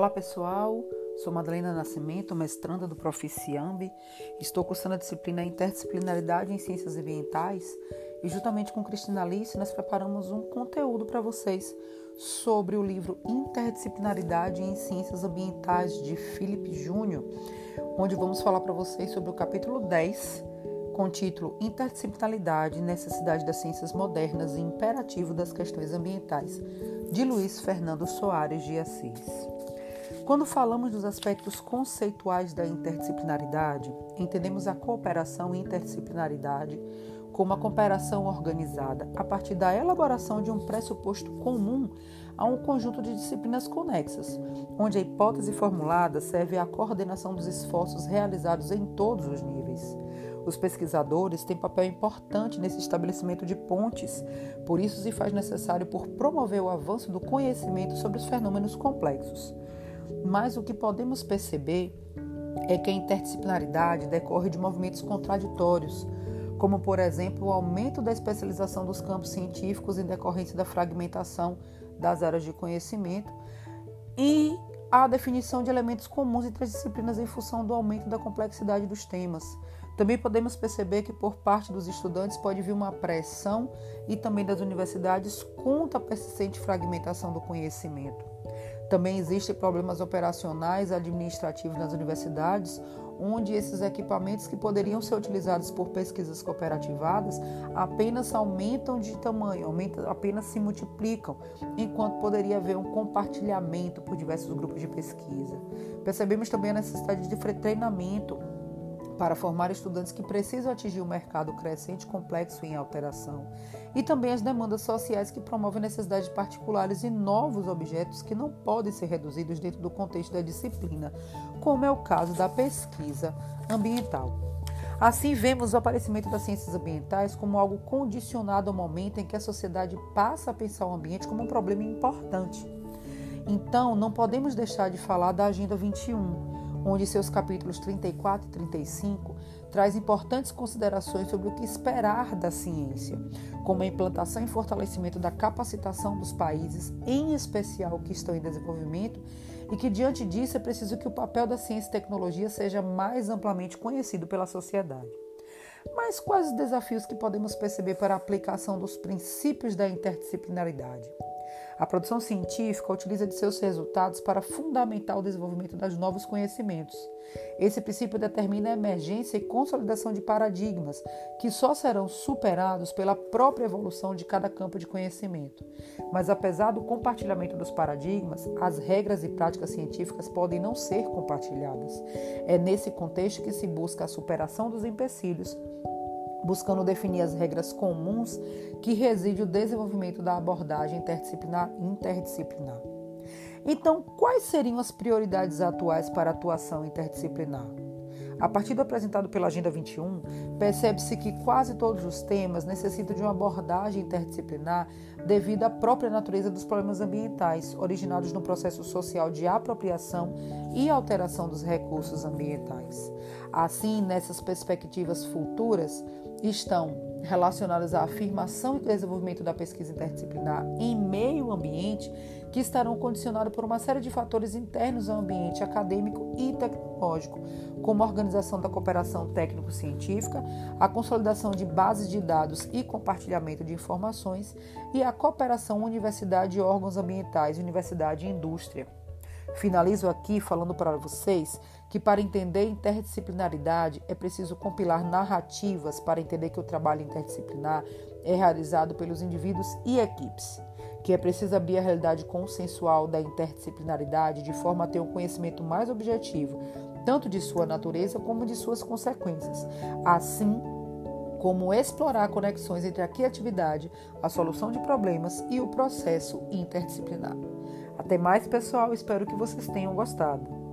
Olá pessoal, sou Madalena Nascimento, mestranda do Proficiambi. Estou cursando a disciplina Interdisciplinaridade em Ciências Ambientais e juntamente com Cristina Alice nós preparamos um conteúdo para vocês sobre o livro Interdisciplinaridade em Ciências Ambientais de Felipe Júnior, onde vamos falar para vocês sobre o capítulo 10, com o título Interdisciplinaridade, Necessidade das Ciências Modernas e Imperativo das Questões Ambientais, de Luiz Fernando Soares de Assis. Quando falamos dos aspectos conceituais da interdisciplinaridade, entendemos a cooperação e interdisciplinaridade como a cooperação organizada a partir da elaboração de um pressuposto comum a um conjunto de disciplinas conexas, onde a hipótese formulada serve à coordenação dos esforços realizados em todos os níveis. Os pesquisadores têm papel importante nesse estabelecimento de pontes, por isso se faz necessário por promover o avanço do conhecimento sobre os fenômenos complexos. Mas o que podemos perceber é que a interdisciplinaridade decorre de movimentos contraditórios, como, por exemplo, o aumento da especialização dos campos científicos em decorrência da fragmentação das áreas de conhecimento e a definição de elementos comuns entre as disciplinas em função do aumento da complexidade dos temas. Também podemos perceber que, por parte dos estudantes, pode vir uma pressão e também das universidades contra a persistente fragmentação do conhecimento. Também existem problemas operacionais administrativos nas universidades, onde esses equipamentos que poderiam ser utilizados por pesquisas cooperativadas apenas aumentam de tamanho, aumentam, apenas se multiplicam, enquanto poderia haver um compartilhamento por diversos grupos de pesquisa. Percebemos também a necessidade de treinamento para formar estudantes que precisam atingir um mercado crescente, complexo e em alteração, e também as demandas sociais que promovem necessidades particulares e novos objetos que não podem ser reduzidos dentro do contexto da disciplina, como é o caso da pesquisa ambiental. Assim, vemos o aparecimento das ciências ambientais como algo condicionado ao momento em que a sociedade passa a pensar o ambiente como um problema importante. Então, não podemos deixar de falar da Agenda 21, onde seus capítulos 34 e 35 traz importantes considerações sobre o que esperar da ciência, como a implantação e fortalecimento da capacitação dos países, em especial que estão em desenvolvimento, e que diante disso é preciso que o papel da ciência e tecnologia seja mais amplamente conhecido pela sociedade. Mas quais os desafios que podemos perceber para a aplicação dos princípios da interdisciplinaridade? A produção científica utiliza de seus resultados para fundamentar o desenvolvimento dos novos conhecimentos. Esse princípio determina a emergência e consolidação de paradigmas, que só serão superados pela própria evolução de cada campo de conhecimento. Mas, apesar do compartilhamento dos paradigmas, as regras e práticas científicas podem não ser compartilhadas. É nesse contexto que se busca a superação dos empecilhos buscando definir as regras comuns que reside o desenvolvimento da abordagem interdisciplinar. interdisciplinar. Então, quais seriam as prioridades atuais para a atuação interdisciplinar? A partir do apresentado pela Agenda 21, percebe-se que quase todos os temas necessitam de uma abordagem interdisciplinar devido à própria natureza dos problemas ambientais, originados no processo social de apropriação e alteração dos recursos ambientais. Assim, nessas perspectivas futuras, estão relacionadas à afirmação e desenvolvimento da pesquisa interdisciplinar em meio ambiente, que estarão condicionados por uma série de fatores internos ao ambiente acadêmico e tecnológico, como a organização da cooperação técnico-científica, a consolidação de bases de dados e compartilhamento de informações e a cooperação universidade órgãos ambientais, universidade e indústria. Finalizo aqui falando para vocês que para entender interdisciplinaridade é preciso compilar narrativas para entender que o trabalho interdisciplinar é realizado pelos indivíduos e equipes, que é preciso abrir a realidade consensual da interdisciplinaridade de forma a ter um conhecimento mais objetivo, tanto de sua natureza como de suas consequências, assim como explorar conexões entre a criatividade, a solução de problemas e o processo interdisciplinar. Até mais, pessoal. Espero que vocês tenham gostado.